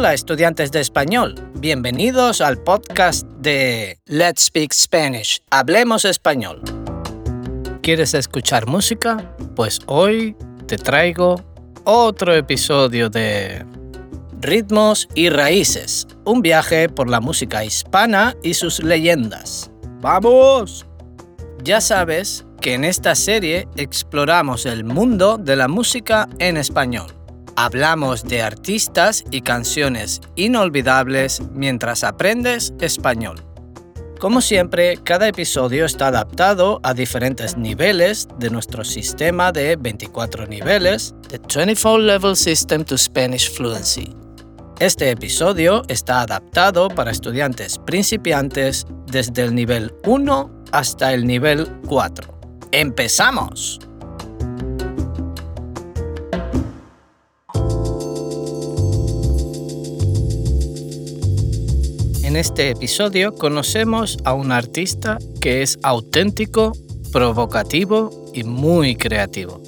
Hola estudiantes de español, bienvenidos al podcast de Let's Speak Spanish, Hablemos Español. ¿Quieres escuchar música? Pues hoy te traigo otro episodio de Ritmos y Raíces, un viaje por la música hispana y sus leyendas. ¡Vamos! Ya sabes que en esta serie exploramos el mundo de la música en español. Hablamos de artistas y canciones inolvidables mientras aprendes español. Como siempre, cada episodio está adaptado a diferentes niveles de nuestro sistema de 24 niveles, The 24 Level System to Spanish Fluency. Este episodio está adaptado para estudiantes principiantes desde el nivel 1 hasta el nivel 4. ¡Empezamos! En este episodio conocemos a un artista que es auténtico, provocativo y muy creativo.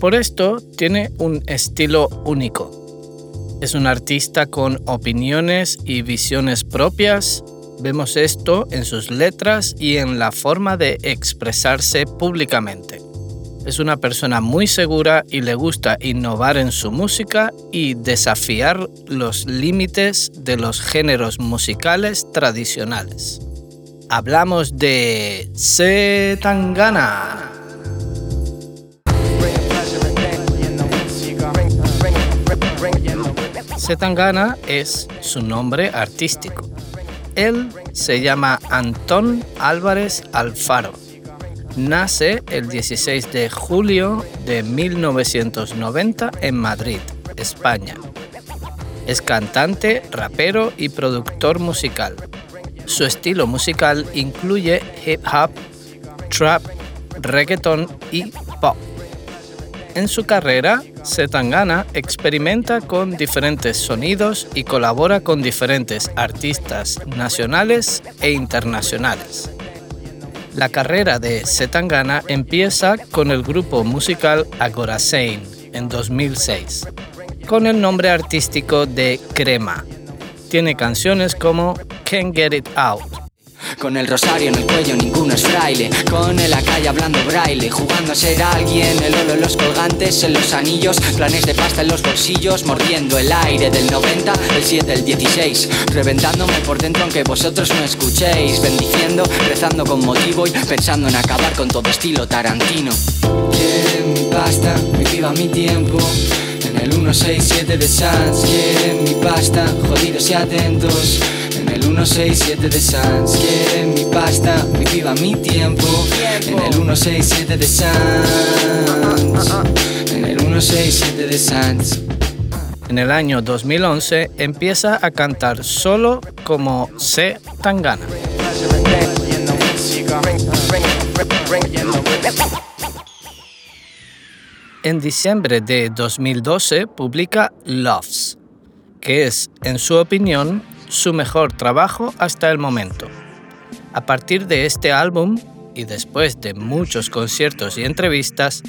Por esto tiene un estilo único. Es un artista con opiniones y visiones propias. Vemos esto en sus letras y en la forma de expresarse públicamente. Es una persona muy segura y le gusta innovar en su música y desafiar los límites de los géneros musicales tradicionales. Hablamos de Setangana. Setangana es su nombre artístico. Él se llama Antón Álvarez Alfaro nace el 16 de julio de 1990 en Madrid, España. Es cantante, rapero y productor musical. Su estilo musical incluye hip hop, trap, reggaeton y pop. En su carrera, Setangana experimenta con diferentes sonidos y colabora con diferentes artistas nacionales e internacionales. La carrera de Setangana empieza con el grupo musical Agorasein en 2006, con el nombre artístico de Crema. Tiene canciones como Can't Get It Out, con el rosario en el cuello ninguno es fraile. Con el calle hablando braille. Jugando a ser alguien El oro en los colgantes, en los anillos. Planes de pasta en los bolsillos Mordiendo el aire del 90, el 7, el 16 Reventándome por dentro aunque vosotros no escuchéis. Bendiciendo, rezando con motivo Y pensando en acabar con todo estilo tarantino. Quieren mi pasta, me viva mi tiempo. En el 167 de Sans quieren mi pasta, jodidos y atentos en el 167 de Sans quieren mi pasta, mi viva mi tiempo. En el 167 de Sans. En el 167 de Sans. En el año 2011 empieza a cantar solo como C. Tangana. En diciembre de 2012 publica Loves, que es, en su opinión, su mejor trabajo hasta el momento. A partir de este álbum, y después de muchos conciertos y entrevistas,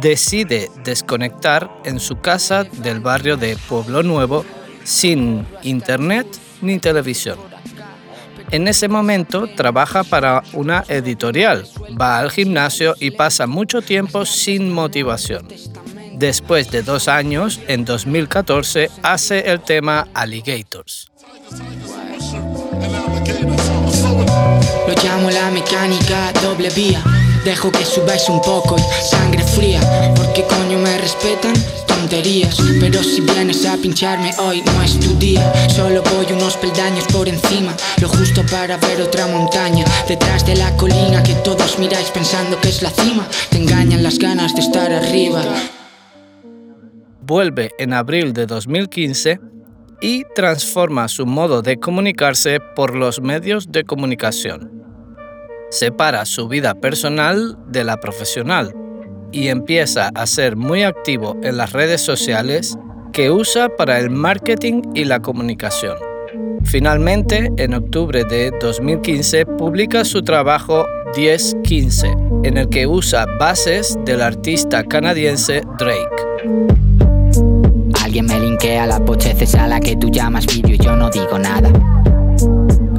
decide desconectar en su casa del barrio de Pueblo Nuevo sin internet ni televisión. En ese momento trabaja para una editorial, va al gimnasio y pasa mucho tiempo sin motivación. Después de dos años, en 2014, hace el tema Alligators. Lo llamo la mecánica doble vía. Dejo que subáis un poco sangre fría. Porque coño me respetan tonterías. Pero si vienes a pincharme hoy no es tu día. Solo voy unos peldaños por encima. Lo justo para ver otra montaña. Detrás de la colina que todos miráis pensando que es la cima. Te engañan las ganas de estar arriba. Vuelve en abril de 2015 y transforma su modo de comunicarse por los medios de comunicación. Separa su vida personal de la profesional y empieza a ser muy activo en las redes sociales que usa para el marketing y la comunicación. Finalmente, en octubre de 2015, publica su trabajo 1015, en el que usa bases del artista canadiense Drake. Alguien me linkea las pocheces a la que tú llamas vídeo y yo no digo nada.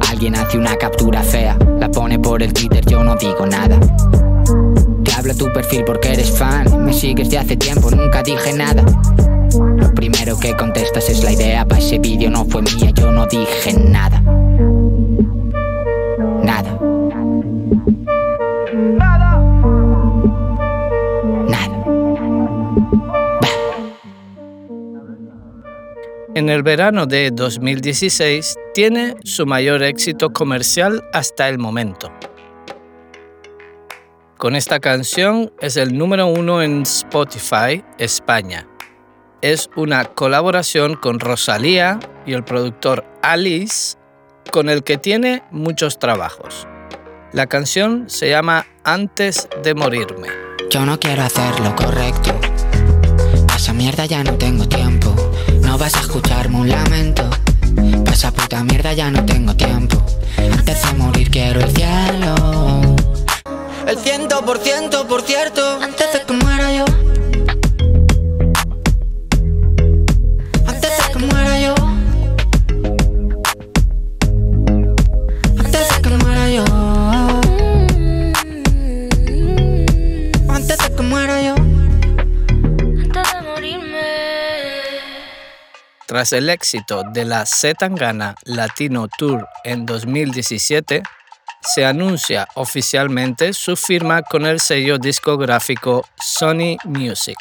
Alguien hace una captura fea, la pone por el Twitter, yo no digo nada. Te habla tu perfil porque eres fan, me sigues de hace tiempo, nunca dije nada. Lo primero que contestas es la idea, para ese vídeo no fue mía, yo no dije. Nada. En el verano de 2016 tiene su mayor éxito comercial hasta el momento. Con esta canción es el número uno en Spotify España. Es una colaboración con Rosalía y el productor Alice, con el que tiene muchos trabajos. La canción se llama Antes de morirme. Yo no quiero hacer lo correcto. Pa' esa mierda ya no tengo tiempo. No vas a escucharme un lamento. Pa' esa puta mierda ya no tengo tiempo. Antes de morir quiero el cielo. El ciento por ciento, por cierto. Antes de Tras el éxito de la Zetangana Latino Tour en 2017, se anuncia oficialmente su firma con el sello discográfico Sony Music.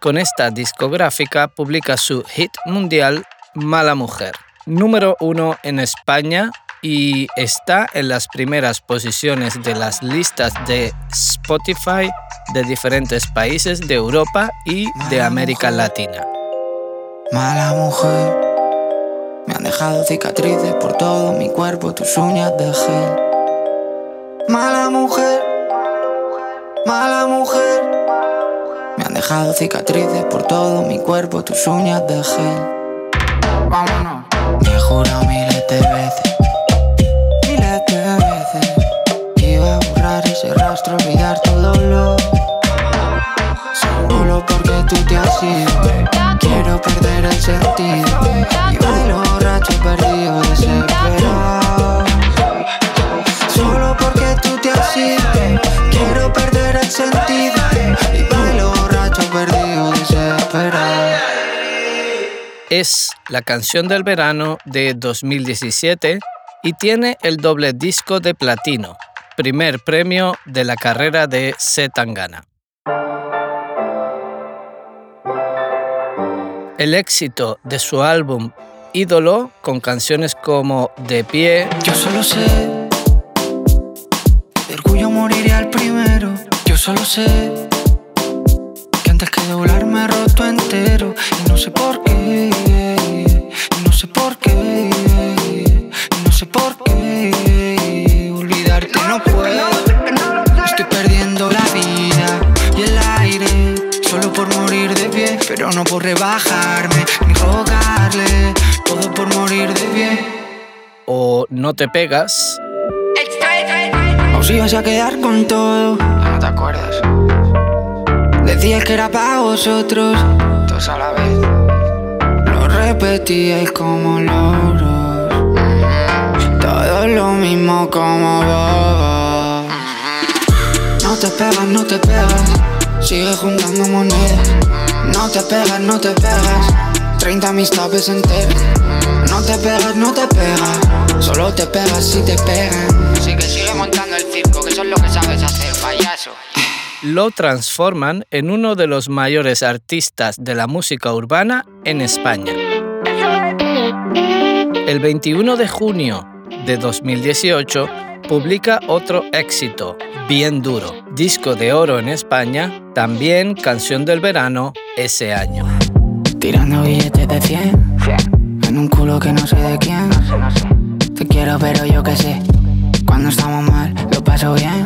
Con esta discográfica publica su hit mundial Mala Mujer, número uno en España y está en las primeras posiciones de las listas de Spotify de diferentes países de Europa y de América Latina. Mala mujer, me han dejado cicatrices por todo mi cuerpo, tus uñas de gel. Mala mujer, mala mujer, me han dejado cicatrices por todo mi cuerpo, tus uñas de gel. Vámonos. Me jurado tú te has ido. Quiero perder el sentido. Y bailo borracho perdido desesperado. Solo porque tú te has ido Quiero perder el sentido. Y bailo borracho perdido desesperado. Es la canción del verano de 2017 y tiene el doble disco de platino, primer premio de la carrera de Zetangana. El éxito de su álbum Ídolo, con canciones como De pie, Yo solo sé De orgullo moriré al primero. Yo solo sé Que antes que doblarme roto entero. Y no sé por qué Y no sé por qué Y no sé por qué Pero no por rebajarme Ni rogarle Todo por morir de pie o No te pegas, O si ibas a quedar con todo. Ya no te acuerdas. Decías que era para vosotros. Todos a la vez. Lo repetíais como loros. Todo lo mismo como vos. No te pegas, no te pegas. Sigue juntando monedas. No te pegas, no te pegas. 30 mis tapes enteras. No te pegas, no te pegas. Solo te pegas si te pegan. Así que sigue montando el circo, que eso es lo que sabes hacer, payaso. lo transforman en uno de los mayores artistas de la música urbana en España. El 21 de junio de 2018 publica otro éxito, Bien Duro, disco de oro en España, también canción del verano ese año. Tirando billetes de 100 En un culo que no sé de quién. Te quiero pero yo qué sé Cuando estamos mal lo paso bien.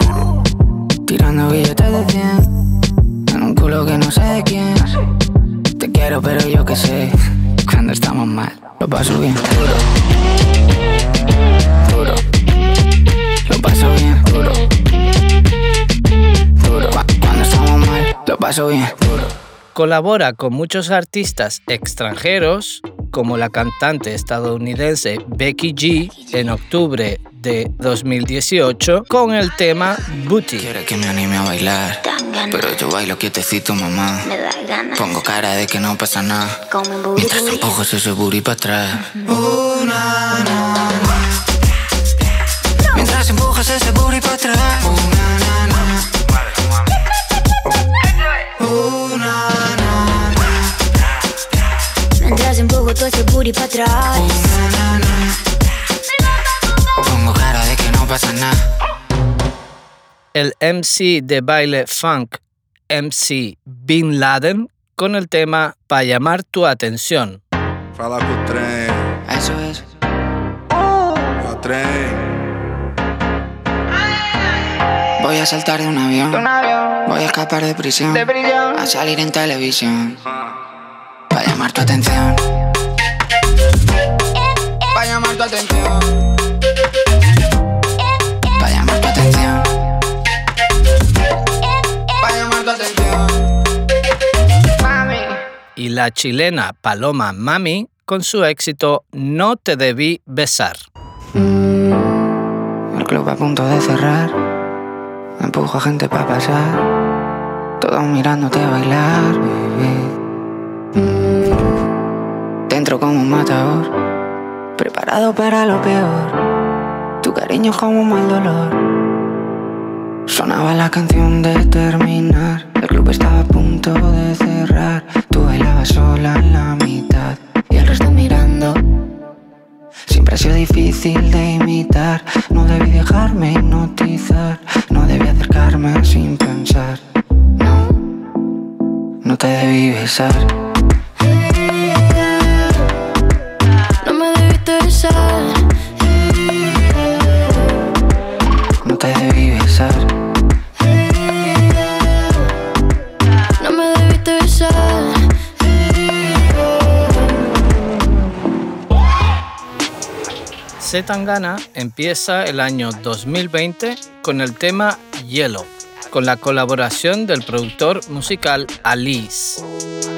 Tirando billetes de 100 En un culo que no sé de quién. Te quiero pero yo qué sé Cuando estamos mal lo paso bien. Duro paso bien Colabora con muchos artistas extranjeros, como la cantante estadounidense Becky G en octubre de 2018 con el tema Booty. Quiere que me anime a bailar, pero yo bailo quietecito, mamá. Me da ganas. Pongo cara de que no pasa nada. Mientras booty. empujo ese booty para atrás. Mientras empujas ese booty para atrás. Mientras empujo todo ese booty para atrás. Pongo cara de que no pasa nada. El MC de baile funk MC Bin Laden con el tema Pa llamar tu atención. Fala com o trem, Eso es. é o trem. Voy a saltar de un avión. Voy a escapar de prisión. A salir en televisión. Para llamar tu atención. Para llamar tu atención. Para llamar tu atención. Para llamar tu atención. Y la chilena Paloma Mami con su éxito No te debí besar. El club a punto de cerrar. Empujo a gente para pasar. Todos mirándote bailar, bebé. Dentro como un matador. Preparado para lo peor. Tu cariño como un mal dolor. Sonaba la canción de terminar. El club estaba a punto de cerrar. Tú bailabas sola en la mitad. Y el resto mirando. Siempre ha sido difícil de imitar. No debí dejarme hipnotizar. No debí acercarme sin pensar. No, no te debí besar. No me debiste besar. No te debí besar. No me debiste besar. C. Tangana empieza el año 2020 con el tema Yellow, con la colaboración del productor musical Alice.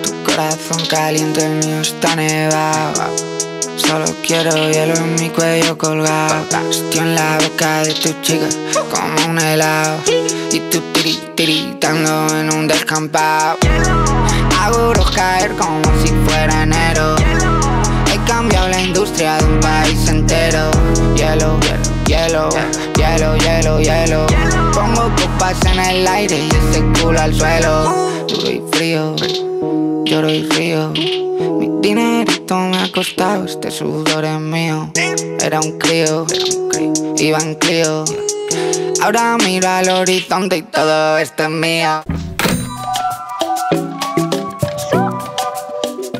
Tu corazón caliente, mío está nevado. Solo quiero hielo en mi cuello colgado. Estoy en la boca de tu chica como un helado. Y tú tiri, tiritando en un descampado. Hago caer como si fuera enero. Industria de un país entero. Hielo, hielo, hielo, hielo, hielo. Pongo copas en el aire y ese culo al suelo. Duro y frío, lloro y río. Mi dinerito me ha costado, este sudor es mío. Era un crío, iba en crío. Ahora miro al horizonte y todo esto es mío.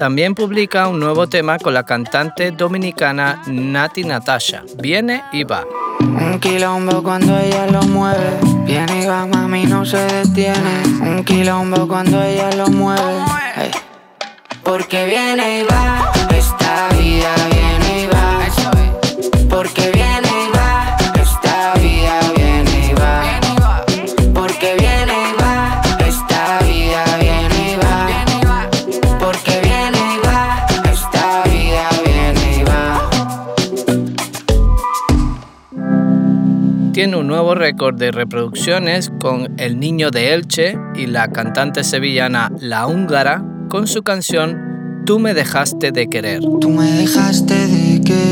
También publica un nuevo tema con la cantante dominicana Nati Natasha. Viene y va. Un quilombo cuando ella lo mueve. Viene y va, mami, no se detiene. Un quilombo cuando ella lo mueve. Ey. Porque viene y va, esta vida viene y va. Porque Un nuevo récord de reproducciones con El Niño de Elche y la cantante sevillana La Húngara con su canción Tú me dejaste de querer. Tú me dejaste de querer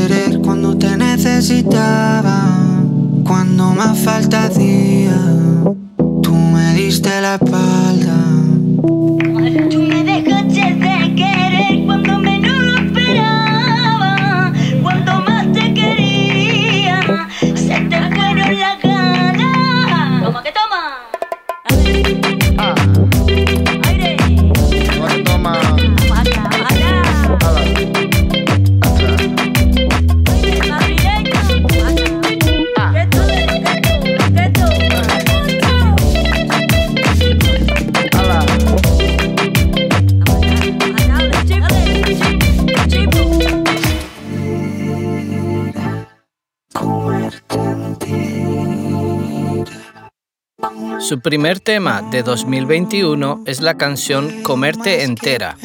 Su primer tema de 2021 es la canción Comerte entera,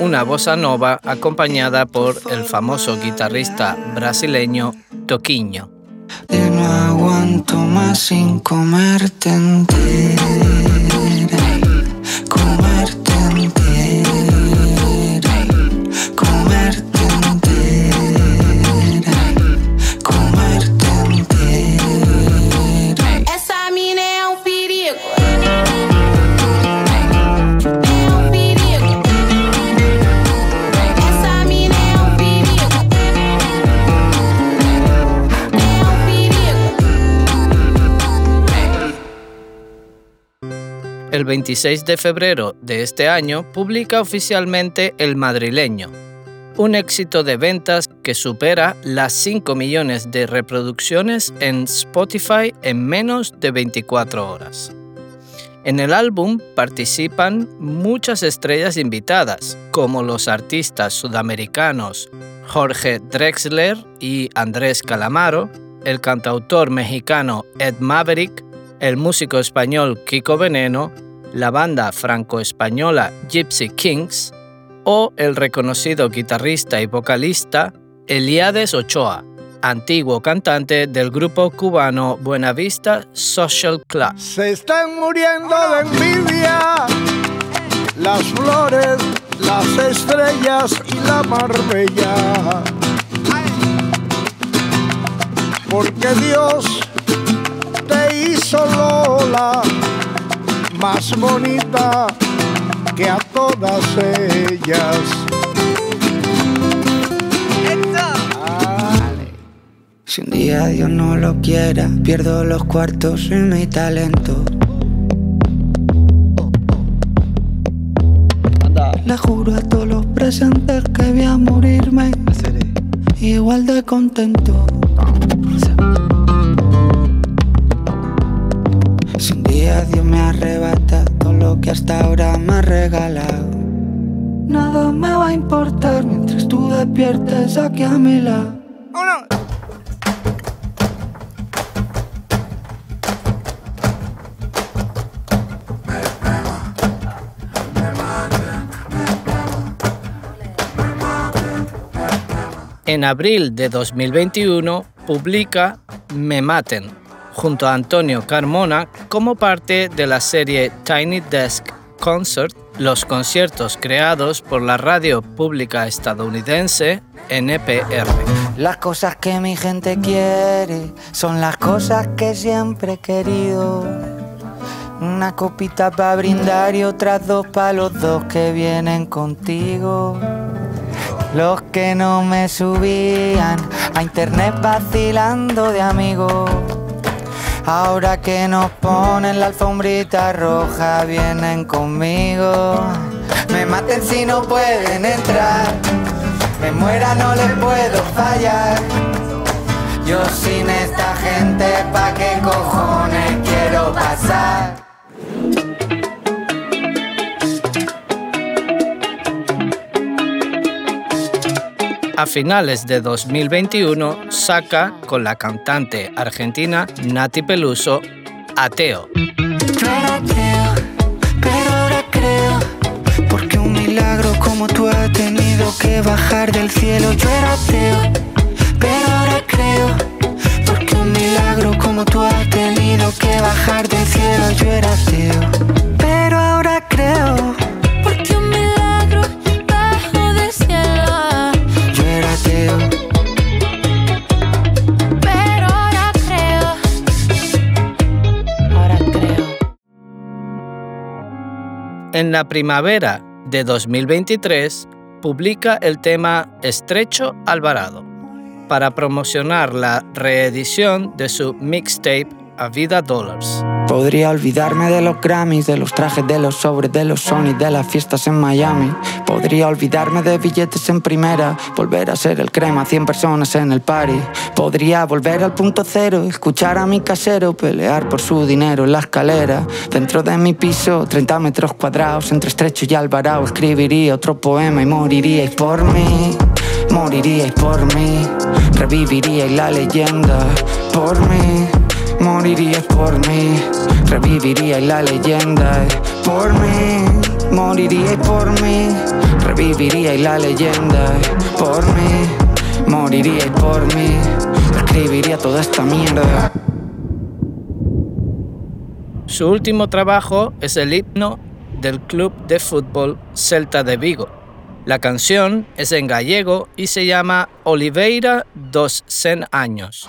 una bossa nova acompañada por el famoso guitarrista brasileño Toquinho. El 26 de febrero de este año publica oficialmente El Madrileño, un éxito de ventas que supera las 5 millones de reproducciones en Spotify en menos de 24 horas. En el álbum participan muchas estrellas invitadas, como los artistas sudamericanos Jorge Drexler y Andrés Calamaro, el cantautor mexicano Ed Maverick, el músico español Kiko Veneno, la banda franco-española Gypsy Kings o el reconocido guitarrista y vocalista Eliades Ochoa, antiguo cantante del grupo cubano Buenavista Social Club. Se están muriendo de envidia las flores, las estrellas y la marbella. Porque Dios te hizo Lola más bonita que a todas ellas. Si un día Dios no lo quiera, pierdo los cuartos y mi talento. Le juro a todos los presentes que voy a morirme igual de contento. Arrebata todo lo que hasta ahora me ha regalado, nada me va a importar mientras tú despiertes aquí a mi lado. En abril de 2021 publica Me Maten, junto a Antonio Carmona, como parte de la serie Tiny Desk Concert, los conciertos creados por la radio pública estadounidense NPR. Las cosas que mi gente quiere son las cosas que siempre he querido. Una copita para brindar y otras dos para los dos que vienen contigo. Los que no me subían a internet vacilando de amigos. Ahora que nos ponen la alfombrita roja, vienen conmigo. Me maten si no pueden entrar. Me muera, no les puedo fallar. Yo sin esta gente, ¿pa' qué cojones quiero pasar? A finales de 2021 saca con la cantante argentina Nati Peluso Ateo. Yo era ateo, pero ahora creo. Porque un milagro como tú ha tenido que bajar del cielo. Yo era ateo, pero ahora creo. Porque un milagro como tú ha tenido que bajar del cielo. Yo era ateo, pero ahora creo. En la primavera de 2023 publica el tema Estrecho Alvarado para promocionar la reedición de su mixtape A Vida Dollars. Podría olvidarme de los Grammys, de los trajes, de los sobres, de los Sony, de las fiestas en Miami. Podría olvidarme de billetes en primera, volver a ser el crema, 100 personas en el party. Podría volver al punto cero, escuchar a mi casero pelear por su dinero en la escalera. Dentro de mi piso, 30 metros cuadrados, entre estrecho y alvarado, escribiría otro poema y moriríais por mí. Moriríais por mí, reviviríais la leyenda por mí. Moriríais por mí, reviviríais la leyenda. Por mí, moriríais por mí, reviviríais la leyenda. Por mí, moriríais por mí, escribiría toda esta mierda. Su último trabajo es el himno del club de fútbol Celta de Vigo. La canción es en gallego y se llama Oliveira dos Cen Años.